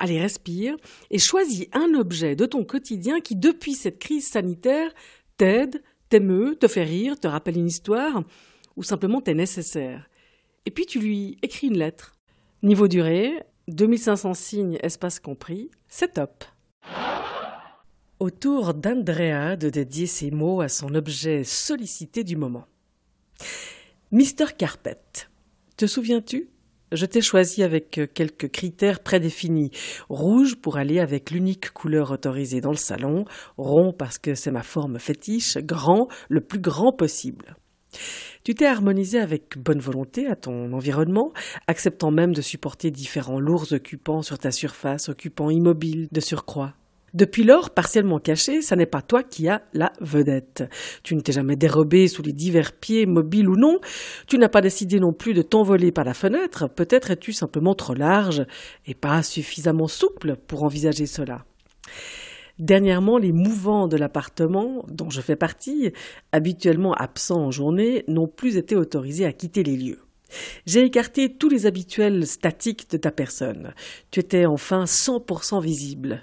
allez, respire, et choisis un objet de ton quotidien qui, depuis cette crise sanitaire, t'aide, t'émeut, te fait rire, te rappelle une histoire, ou simplement t'est nécessaire. Et puis tu lui écris une lettre. Niveau durée, 2500 signes, espace compris, c'est top. Autour d'Andrea de dédier ses mots à son objet sollicité du moment. Mister Carpet. Te souviens-tu? Je t'ai choisi avec quelques critères prédéfinis. Rouge pour aller avec l'unique couleur autorisée dans le salon, rond parce que c'est ma forme fétiche, grand, le plus grand possible. Tu t'es harmonisé avec bonne volonté à ton environnement, acceptant même de supporter différents lourds occupants sur ta surface, occupants immobiles de surcroît. Depuis lors, partiellement caché, ça n'est pas toi qui as la vedette. Tu ne t'es jamais dérobé sous les divers pieds, mobiles ou non. Tu n'as pas décidé non plus de t'envoler par la fenêtre. Peut-être es-tu simplement trop large et pas suffisamment souple pour envisager cela. Dernièrement, les mouvants de l'appartement, dont je fais partie, habituellement absents en journée, n'ont plus été autorisés à quitter les lieux. J'ai écarté tous les habituels statiques de ta personne. Tu étais enfin 100% visible.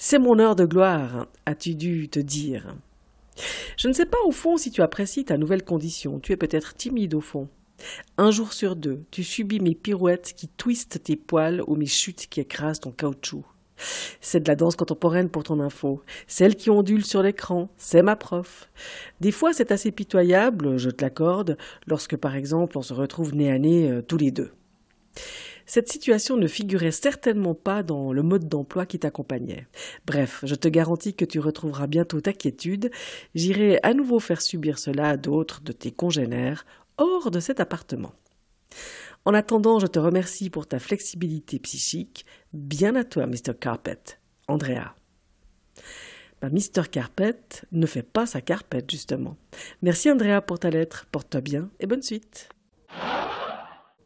C'est mon heure de gloire, as-tu dû te dire. Je ne sais pas au fond si tu apprécies ta nouvelle condition. Tu es peut-être timide au fond. Un jour sur deux, tu subis mes pirouettes qui twistent tes poils ou mes chutes qui écrasent ton caoutchouc. C'est de la danse contemporaine pour ton info. Celle qui ondule sur l'écran, c'est ma prof. Des fois, c'est assez pitoyable, je te l'accorde, lorsque par exemple on se retrouve nez à nez euh, tous les deux. Cette situation ne figurait certainement pas dans le mode d'emploi qui t'accompagnait. Bref, je te garantis que tu retrouveras bientôt ta quiétude. J'irai à nouveau faire subir cela à d'autres de tes congénères hors de cet appartement. En attendant, je te remercie pour ta flexibilité psychique. Bien à toi, Mr. Carpet. Andrea. Bah, Mr. Carpet ne fait pas sa carpette, justement. Merci, Andrea, pour ta lettre. Porte-toi bien et bonne suite.